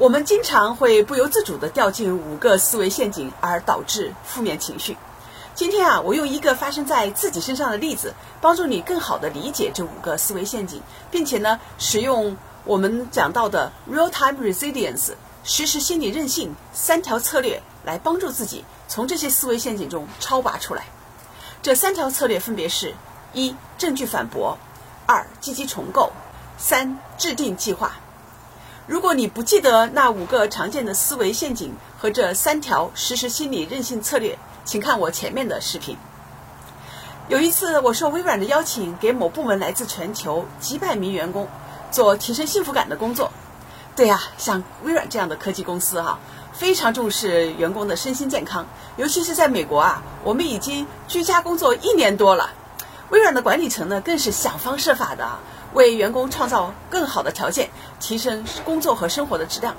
我们经常会不由自主地掉进五个思维陷阱，而导致负面情绪。今天啊，我用一个发生在自己身上的例子，帮助你更好地理解这五个思维陷阱，并且呢，使用我们讲到的 real-time resilience 实时心理韧性三条策略来帮助自己从这些思维陷阱中超拔出来。这三条策略分别是：一、证据反驳；二、积极重构；三、制定计划。如果你不记得那五个常见的思维陷阱和这三条实时心理韧性策略，请看我前面的视频。有一次，我受微软的邀请，给某部门来自全球几百名员工做提升幸福感的工作。对呀，像微软这样的科技公司哈，非常重视员工的身心健康，尤其是在美国啊，我们已经居家工作一年多了，微软的管理层呢，更是想方设法的。为员工创造更好的条件，提升工作和生活的质量。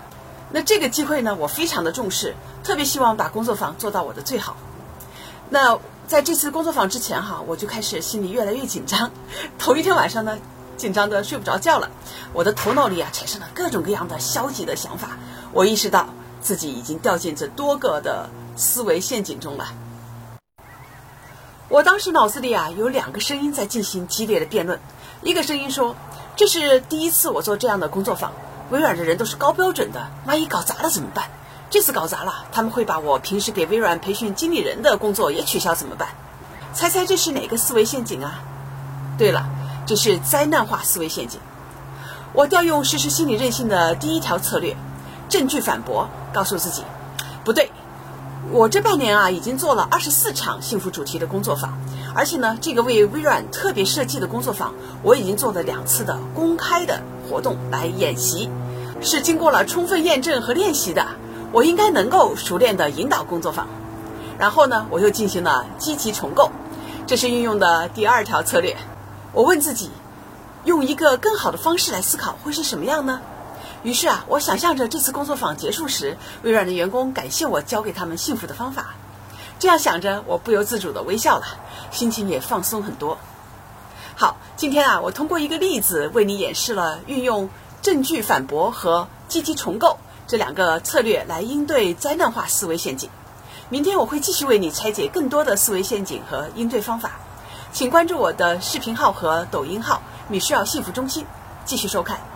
那这个机会呢，我非常的重视，特别希望把工作坊做到我的最好。那在这次工作坊之前哈，我就开始心里越来越紧张。头一天晚上呢，紧张的睡不着觉了。我的头脑里啊，产生了各种各样的消极的想法。我意识到自己已经掉进这多个的思维陷阱中了。我当时脑子里啊，有两个声音在进行激烈的辩论。一个声音说：“这是第一次我做这样的工作坊，微软的人都是高标准的，万一搞砸了怎么办？这次搞砸了，他们会把我平时给微软培训经理人的工作也取消怎么办？猜猜这是哪个思维陷阱啊？对了，这是灾难化思维陷阱。我调用实施心理韧性的第一条策略——证据反驳，告诉自己，不对。”我这半年啊，已经做了二十四场幸福主题的工作坊，而且呢，这个为微软特别设计的工作坊，我已经做了两次的公开的活动来演习，是经过了充分验证和练习的。我应该能够熟练的引导工作坊。然后呢，我又进行了积极重构，这是运用的第二条策略。我问自己，用一个更好的方式来思考会是什么样呢？于是啊，我想象着这次工作坊结束时，微软的员工感谢我教给他们幸福的方法。这样想着，我不由自主地微笑了，心情也放松很多。好，今天啊，我通过一个例子为你演示了运用证据反驳和积极重构这两个策略来应对灾难化思维陷阱。明天我会继续为你拆解更多的思维陷阱和应对方法，请关注我的视频号和抖音号“米歇尔幸福中心”，继续收看。